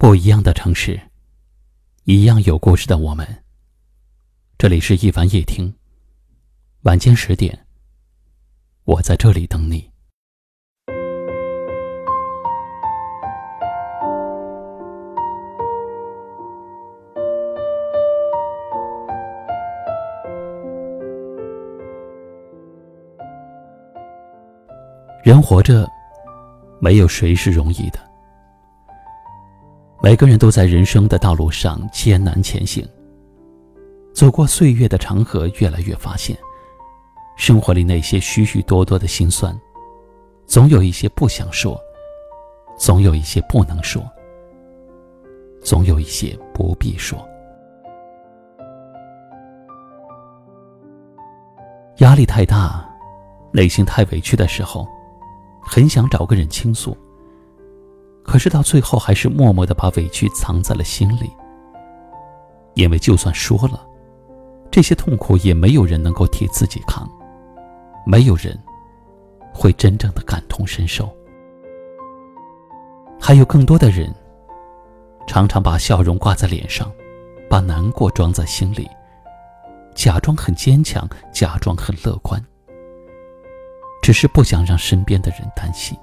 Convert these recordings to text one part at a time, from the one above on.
不一样的城市，一样有故事的我们。这里是一凡夜听，晚间十点，我在这里等你。人活着，没有谁是容易的。每个人都在人生的道路上艰难前行。走过岁月的长河，越来越发现，生活里那些许许多多的心酸，总有一些不想说，总有一些不能说，总有一些不必说。压力太大，内心太委屈的时候，很想找个人倾诉。可是到最后，还是默默的把委屈藏在了心里。因为就算说了，这些痛苦也没有人能够替自己扛，没有人会真正的感同身受。还有更多的人，常常把笑容挂在脸上，把难过装在心里，假装很坚强，假装很乐观，只是不想让身边的人担心。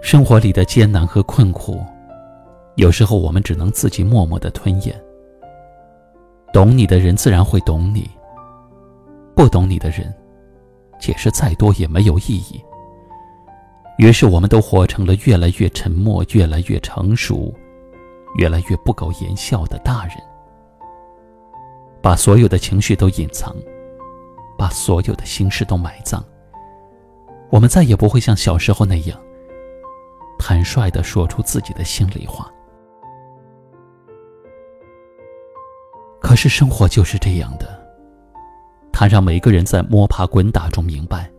生活里的艰难和困苦，有时候我们只能自己默默的吞咽。懂你的人自然会懂你，不懂你的人，解释再多也没有意义。于是，我们都活成了越来越沉默、越来越成熟、越来越不苟言笑的大人，把所有的情绪都隐藏，把所有的心事都埋葬。我们再也不会像小时候那样。坦率的说出自己的心里话。可是生活就是这样的，它让每个人在摸爬滚打中明白，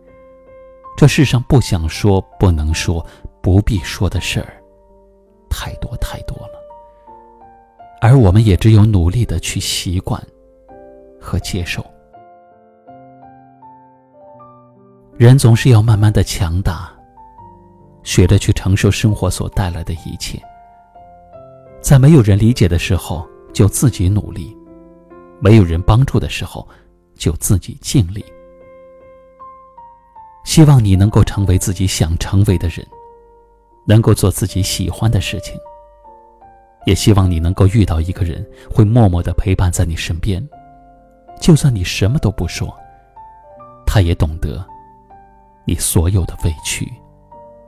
这世上不想说、不能说、不必说的事儿，太多太多了。而我们也只有努力的去习惯和接受。人总是要慢慢的强大。学着去承受生活所带来的一切，在没有人理解的时候就自己努力，没有人帮助的时候就自己尽力。希望你能够成为自己想成为的人，能够做自己喜欢的事情。也希望你能够遇到一个人，会默默的陪伴在你身边，就算你什么都不说，他也懂得你所有的委屈。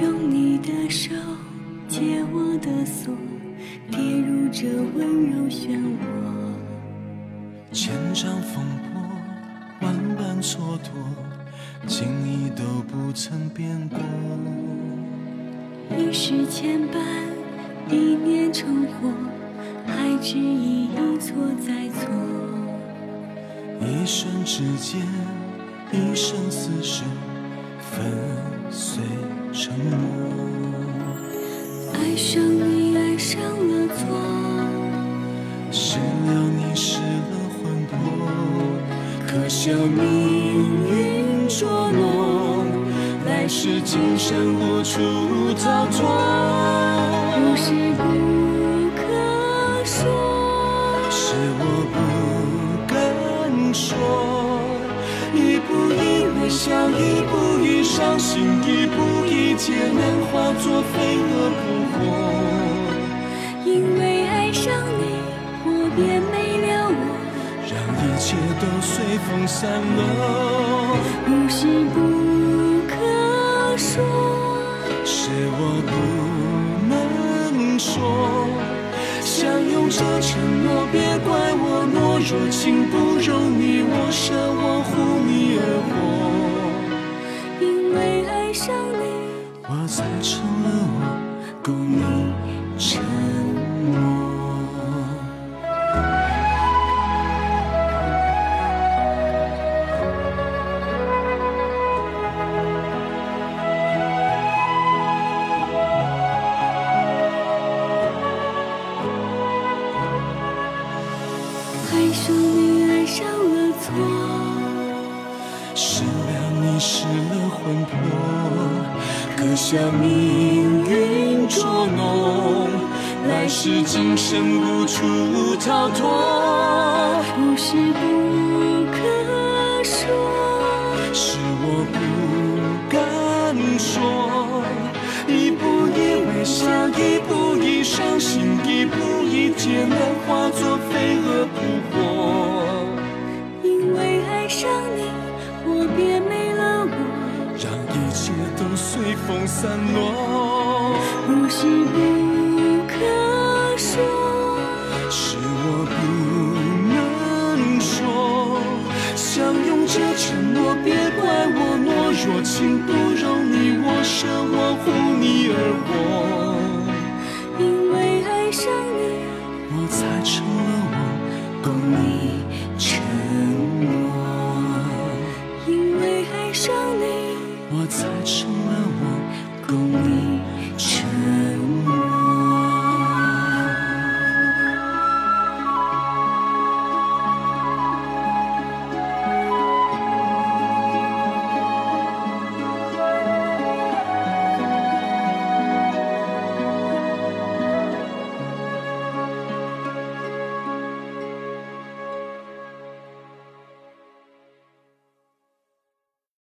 用你的手解我的锁，跌入这温柔漩涡。千丈风波，万般蹉跎，情意都不曾变过。一世牵绊，一念成祸，还执意一错再错。一瞬之间，一生厮守，粉碎沉默。爱上你，爱上了错，失了你，失了魂魄。可笑命运捉弄，来世今生无处逃脱。劫难化作飞蛾扑火。因为爱上你，我便没了我，让一切都随风散落。不是不可说，是我不能说。相拥着承诺，别怪我懦弱，情不容你，我舍我护你而活。因为爱上你，我才成了我，供你沉默。爱上你，爱上了错，失了你，失了魂魄，刻下命运捉弄，来世今生无处逃脱。不是不可说，是我不敢说，风散落。不是不可说，是我不能说，相拥着承诺，别怪我懦弱，情